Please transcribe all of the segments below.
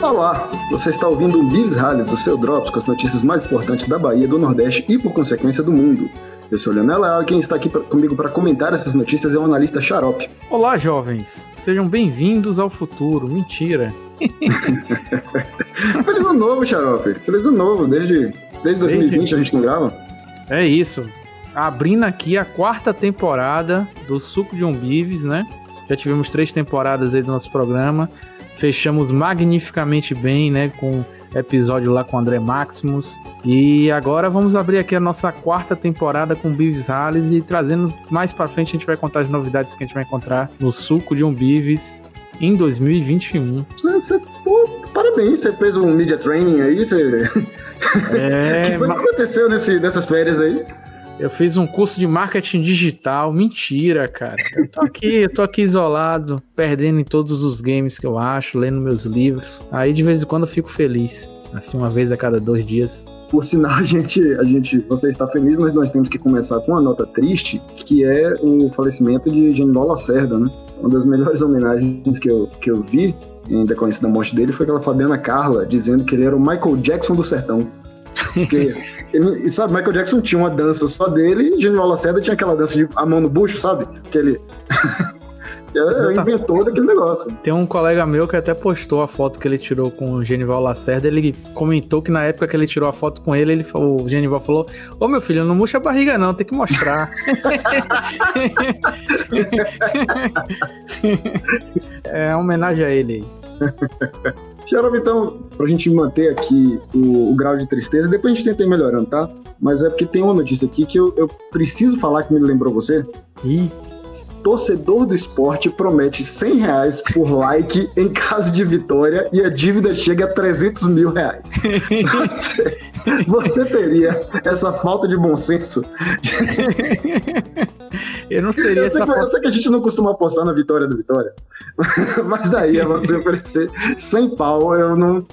Olá, você está ouvindo o Biz Rally do seu Drops com as notícias mais importantes da Bahia, do Nordeste e, por consequência, do mundo. Eu sou Leonel Leal e quem está aqui pra, comigo para comentar essas notícias é o analista Xarope. Olá, jovens. Sejam bem-vindos ao futuro. Mentira. Feliz ano novo, Xarope. Feliz ano novo. Desde, desde 2020 a gente não grava. É isso. Abrindo aqui a quarta temporada do Suco de Umbives, né? Já tivemos três temporadas aí do nosso programa. Fechamos magnificamente bem, né? Com episódio lá com o André Maximus. E agora vamos abrir aqui a nossa quarta temporada com Bives Rales e trazendo mais para frente a gente vai contar as novidades que a gente vai encontrar no suco de um Bives em 2021. Você, pô, parabéns, você fez um media training aí, você... É, o que aconteceu nesse, nessas férias aí? Eu fiz um curso de marketing digital. Mentira, cara. Eu tô aqui, eu tô aqui isolado, perdendo em todos os games que eu acho, lendo meus livros. Aí de vez em quando eu fico feliz. Assim, uma vez a cada dois dias. Por sinal, a gente, a gente, você está feliz, mas nós temos que começar com uma nota triste, que é o falecimento de Genival Lacerda, né? Uma das melhores homenagens que eu, que eu vi em decorrência da morte dele foi aquela Fabiana Carla dizendo que ele era o Michael Jackson do sertão. Porque ele, sabe, Michael Jackson tinha uma dança só dele e Genival Lacerda tinha aquela dança de a mão no bucho, sabe? Que ele. É, inventou daquele negócio. Tem um colega meu que até postou a foto que ele tirou com o Genival Lacerda. Ele comentou que na época que ele tirou a foto com ele, ele o Genival falou: Ô meu filho, não murcha a barriga, não, tem que mostrar. é uma homenagem a ele aí. Xarope, então, pra gente manter aqui o, o, grau de tristeza, depois a gente tenta ir melhorando, tá? Mas é porque tem uma notícia aqui que eu, eu preciso falar que me lembrou você. Ih. Torcedor do esporte promete 100 reais por like em caso de vitória e a dívida chega a 300 mil reais. Você teria essa falta de bom senso? Eu não seria essa falta. Eu sei que a gente não costuma apostar na vitória do Vitória. Mas daí eu vou oferecer 100 pau, eu não.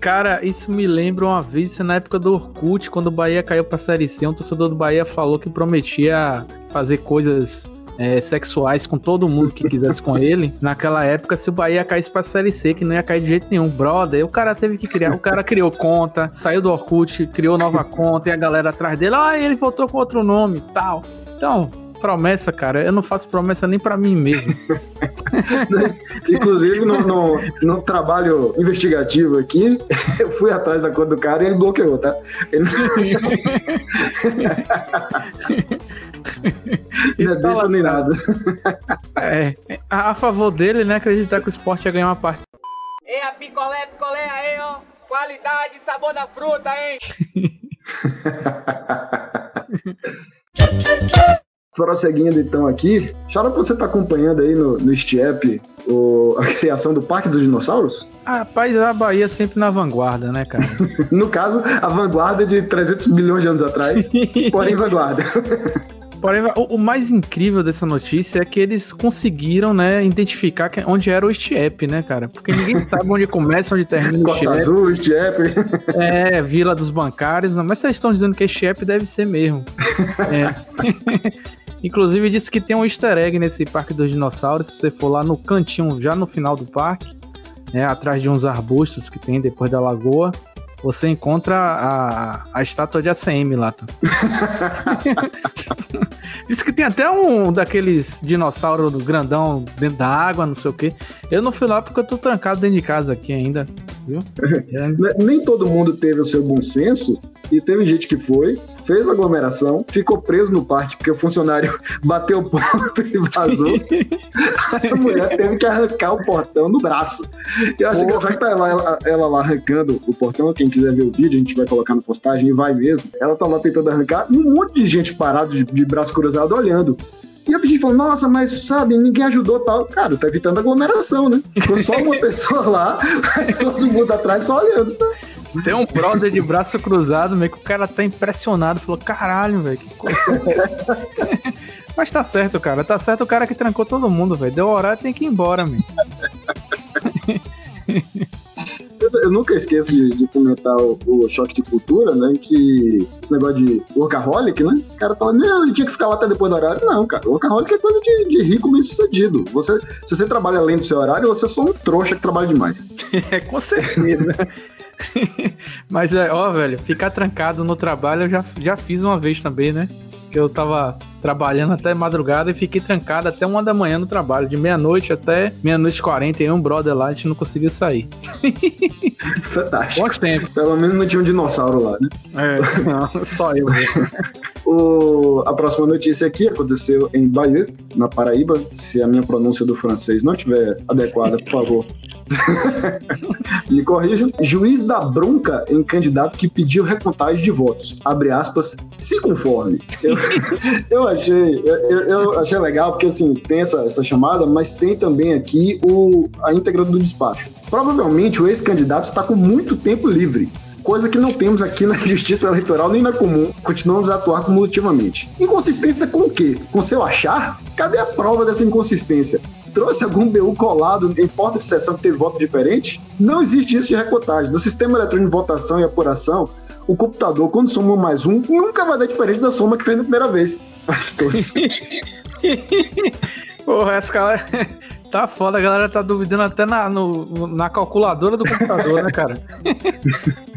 Cara, isso me lembra uma vez, na época do Orkut, quando o Bahia caiu pra Série C, um torcedor do Bahia falou que prometia fazer coisas é, sexuais com todo mundo que quisesse com ele. Naquela época, se o Bahia caísse pra Série C, que não ia cair de jeito nenhum. Brother, o cara teve que criar. O cara criou conta, saiu do Orkut, criou nova conta e a galera atrás dele. Ah, ele voltou com outro nome tal. Então, promessa, cara. Eu não faço promessa nem para mim mesmo. Inclusive, no, no, no, trabalho investigativo aqui, eu fui atrás da conta do cara e ele bloqueou, tá? Ele... não é nem nada. É, a, a, favor dele, né? Acreditar que o esporte ia ganhar uma parte. Ei, a picolé, picolé aí, ó. Qualidade sabor da fruta, hein? Prosseguindo então aqui, Chora você tá acompanhando aí no, no Stiep o, a criação do Parque dos Dinossauros? Ah, rapaz, a Bahia sempre na vanguarda, né, cara? no caso, a vanguarda de 300 milhões de anos atrás, porém vanguarda. Porém, o, o, mais incrível dessa notícia é que eles conseguiram, né, identificar onde era o Stiep, né, cara? Porque ninguém sabe onde começa, onde termina o Stiep. Azul, Stiep. É, Vila dos Bancários, mas vocês estão dizendo que Stiep deve ser mesmo. É. Inclusive disse que tem um easter egg nesse Parque dos Dinossauros. Se você for lá no cantinho, já no final do parque, né, atrás de uns arbustos que tem depois da lagoa, você encontra a, a estátua de ACM lá. Tá? Diz que tem até um daqueles dinossauros grandão dentro da água, não sei o que. Eu não fui lá porque eu tô trancado dentro de casa aqui ainda, viu? Nem todo mundo teve o seu bom senso, e teve gente que foi, fez aglomeração, ficou preso no parque porque o funcionário bateu ponto e vazou. a mulher teve que arrancar o portão no braço. Eu acho que tá ela, ela lá arrancando o portão, quem quiser ver o vídeo, a gente vai colocar na postagem e vai mesmo. Ela tá lá tentando arrancar e um monte de gente parado de, de braço cruzado olhando. E a gente falou, nossa, mas sabe, ninguém ajudou tal. Cara, tá evitando aglomeração, né? Ficou só uma pessoa lá, todo mundo atrás só olhando. Tem um brother de braço cruzado, meio que o cara tá impressionado. Falou, caralho, velho, que coisa é essa? Mas tá certo, cara. Tá certo o cara que trancou todo mundo, velho. Deu horário, tem que ir embora, meu. eu nunca esqueço de, de comentar o, o, choque de cultura, né? Que esse negócio de workaholic, né? O cara fala, não, ele tinha que ficar lá até depois do horário. Não, cara, workaholic é coisa de, de rico bem sucedido. Você, se você trabalha além do seu horário, você é só um trouxa que trabalha demais. é, com certeza. Mas é, ó, velho, ficar trancado no trabalho eu já, já fiz uma vez também, né? Que eu tava trabalhando até madrugada e fiquei trancado até uma da manhã no trabalho, de meia-noite até meia-noite quarenta, e um brother lá, a gente não conseguiu sair. Fantástico. Tempo. Pelo menos não tinha um dinossauro lá, né? É, não, só eu. o, a próxima notícia aqui aconteceu em Bahia, na Paraíba. Se a minha pronúncia do francês não estiver adequada, por favor, Me corrijam. Juiz da bronca em candidato que pediu recontagem de votos. Abre aspas, se conforme. Eu, eu achei, eu, eu, achei legal, porque assim, tem essa, essa chamada, mas tem também aqui o, a íntegra do despacho. Provavelmente o ex-candidato está com muito tempo livre coisa que não temos aqui na justiça eleitoral nem na comum. Continuamos a atuar cumulativamente. Inconsistência com o quê? Com seu achar? Cadê a prova dessa inconsistência? Trouxe algum BU colado em porta de sessão que teve voto diferente? Não existe isso de recontagem. No sistema eletrônico de votação e apuração, o computador, quando soma um mais um, nunca vai dar diferente da soma que fez na primeira vez. Mas todos. Porra, essa cara tá foda, a galera tá duvidando até na, no, na calculadora do computador, né, cara?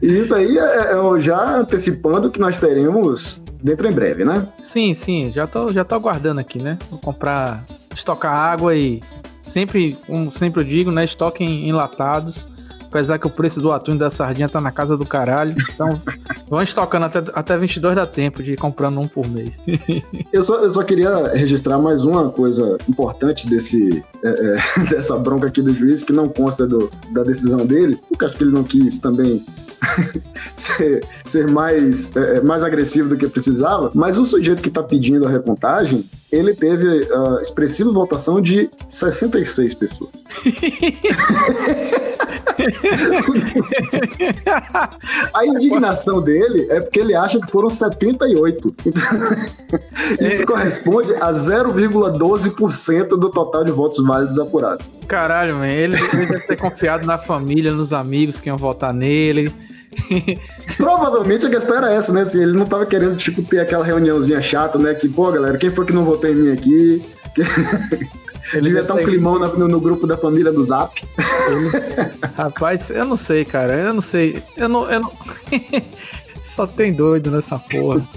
Isso aí é, é, já antecipando que nós teremos dentro em breve, né? Sim, sim, já tô, já tô aguardando aqui, né? Vou comprar estocar água e sempre, como sempre eu digo, né? Estoquem enlatados. Apesar que o preço do atum e da sardinha tá na casa do caralho. Então, vão estocando até, até 22 dá tempo de ir comprando um por mês. eu, só, eu só queria registrar mais uma coisa importante desse, é, é, dessa bronca aqui do juiz, que não consta do, da decisão dele, porque acho que ele não quis também ser, ser mais, é, é, mais agressivo do que precisava, mas o sujeito que está pedindo a recontagem, ele teve uh, expressiva votação de 66 pessoas. a indignação dele é porque ele acha que foram 78. Isso corresponde a 0,12% do total de votos válidos apurados. Caralho, man, ele, ele deve ter confiado na família, nos amigos que iam votar nele. Provavelmente a questão era essa, né? Assim, ele não tava querendo, tipo, ter aquela reuniãozinha chata, né? Que, pô, galera, quem foi que não votou em mim aqui? Ele devia estar um climão no, no, grupo da família do Zap. Ele... Rapaz, eu não sei, cara. Eu não sei. Eu não. Eu não... Só tem doido nessa porra.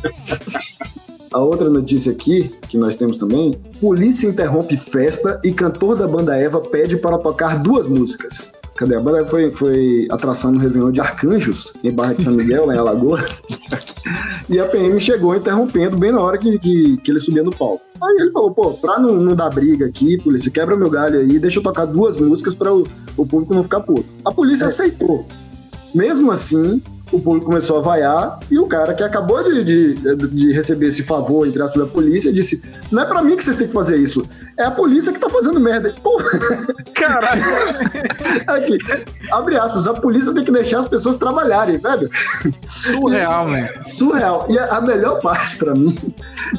A outra notícia aqui, que nós temos também: polícia interrompe festa e cantor da banda Eva pede para tocar duas músicas. Cadê? A banda foi, foi atração no Réveillon de Arcanjos, em Barra de São Miguel, lá em Alagoas. e a PM chegou interrompendo bem na hora que, que, que ele subia no palco. Aí ele falou, pô, pra não, não dar briga aqui, polícia, quebra meu galho aí, deixa eu tocar duas músicas para o, o público não ficar puto. A polícia é. aceitou. Mesmo assim, o público começou a vaiar e o cara que acabou de, de, de receber esse favor, entre aspas, da polícia, disse: Não é pra mim que vocês têm que fazer isso, é a polícia que tá fazendo merda. Porra! Caralho! Aqui, abre aspas, a polícia tem que deixar as pessoas trabalharem, velho. Surreal, velho. Surreal. E a, melhor parte pra mim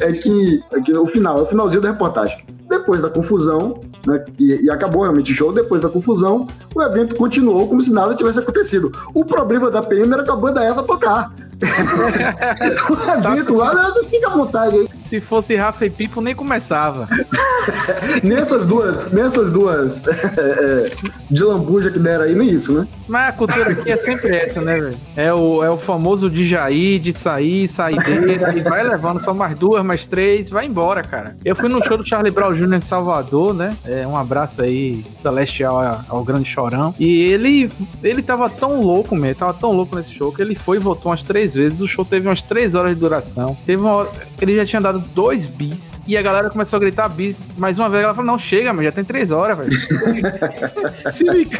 é que, é que o final, é o finalzinho da reportagem. Depois da confusão, né, e, e, acabou realmente o show, depois da confusão, o evento continuou como se nada tivesse acontecido. O problema da PM era que a banda Eva tocar. o evento lá, não fica à vontade aí. Se fosse Rafa e Pipo, nem começava. nessas duas, nessas duas é, é, de lambuja que deram aí, nem isso, né? Mas a cultura aqui é sempre essa, né, velho? É o, é o famoso de jair, de sair, saideira, e vai levando só mais duas, mais três, vai embora, cara. Eu fui no show do Charlie Brown Jr. em Salvador, né? É, um abraço aí celestial ao, ao grande chorão. E ele, ele tava tão louco, mesmo, tava tão louco nesse show que ele foi e voltou umas três vezes. O show teve umas três horas de duração. Teve uma hora, ele já tinha dado dois bis e a galera começou a gritar bis mais uma vez. Ela falou: Não, chega, mas já tem três horas, velho. Se liga.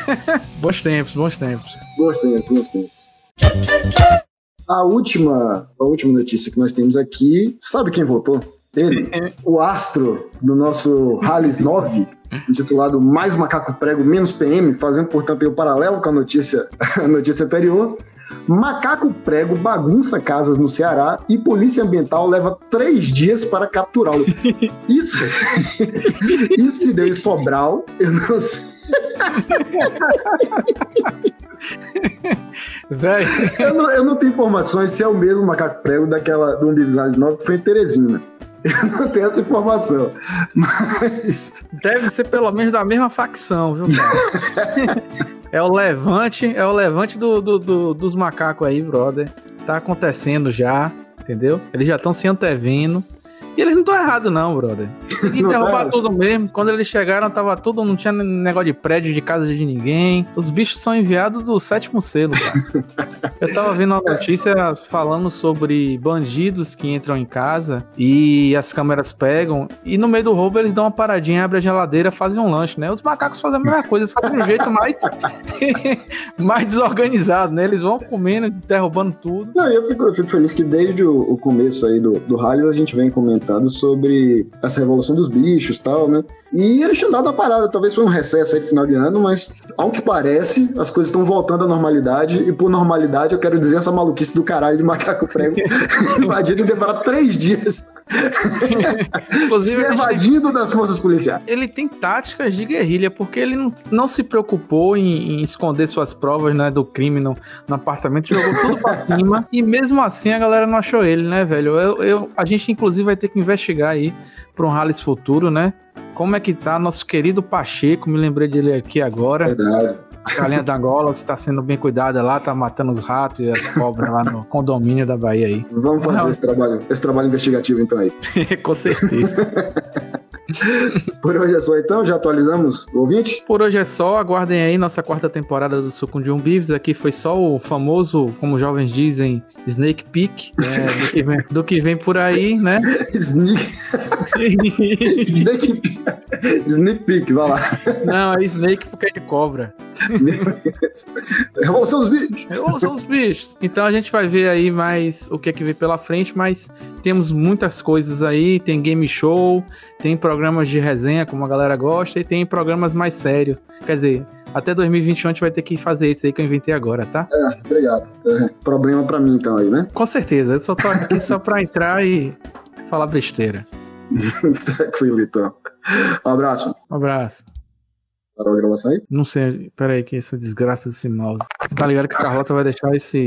bons tempos, bons tempos. Bons tempos, bons tempos. A última, a última notícia que nós temos aqui, sabe quem votou? Ele, o astro do nosso Rallies 9, intitulado Mais Macaco Prego, Menos PM, fazendo, portanto, o paralelo com a notícia, a notícia anterior. Macaco Prego bagunça casas no Ceará e Polícia Ambiental leva três dias para capturá-lo. Isso, isso se deu em Sobral, eu não sei. Velho, Eu não, eu não tenho informações se é o mesmo macaco prego daquela do Univisados 9 que foi em Teresina. Eu não tenho essa informação. Mas. deve ser pelo menos da mesma facção, viu, cara? É o levante, é o levante do, do- do- dos macacos aí, brother. Tá acontecendo já, entendeu? Eles já estão se antevendo. E eles não estão errados, não, brother. E Não derrubar tá? tudo mesmo. Quando eles chegaram, tava tudo, não tinha negócio de prédio, de casa de ninguém. Os bichos são enviados do sétimo selo, cara. Eu tava vendo uma notícia falando sobre bandidos que entram em casa e as câmeras pegam. E no meio do roubo eles dão uma paradinha, abrem a geladeira, fazem um lanche, né? Os macacos fazem a mesma coisa, só de um jeito mais, mais desorganizado, né? Eles vão comendo, derrubando tudo. Não, eu fico, eu fico feliz que desde o, o começo aí do, do a gente vem comentando sobre essa revolução dos bichos e tal, né? E eles tinham dado a parada, talvez foi um recesso aí no final de ano, mas ao que parece, as coisas estão voltando à normalidade, e por normalidade eu quero dizer essa maluquice do caralho de macaco prego e demorar três dias Inclusive, se a gente- evadindo das forças policiais. ele tem táticas de guerrilha, porque ele não, não se preocupou em, em esconder suas provas né, do crime no, no apartamento, jogou tudo pra cima, e mesmo assim a galera não achou ele, né, velho? Eu, eu- a gente, inclusive, vai ter que investigar aí pra um Rallis futuro, né? Como é que tá nosso querido Pacheco, me lembrei dele aqui agora. Verdade. A galinha da Angola está sendo bem cuidada lá, tá matando os ratos e as cobras lá no condomínio da Bahia aí. Vamos fazer Não. esse trabalho, esse trabalho investigativo então aí. Com certeza. Por hoje é só então, já atualizamos o ouvinte? Por hoje é só, aguardem aí nossa quarta temporada do Sucum de um Beavis. Aqui foi só o famoso, como jovens dizem, Snake Peek, é, do, que vem, do que vem por aí, né? Sneak, Sneak Peek, vai lá. Não, é Snake porque é de cobra. Revolução dos bichos. Eu sou os bichos. Então a gente vai ver aí mais o que é que vem pela frente, mas temos muitas coisas aí. Tem game show, tem programas de resenha, como a galera gosta, e tem programas mais sérios. Quer dizer, até 2021 a gente vai ter que fazer isso aí que eu inventei agora, tá? Obrigado. É, problema pra mim então aí, né? Com certeza, eu só tô aqui só pra entrar e falar besteira. Tranquilo então. Um abraço. Um abraço. Parou a gravação aí? Não sei, peraí, que essa desgraça desse mouse. Você tá ligado que a Carlota vai deixar esse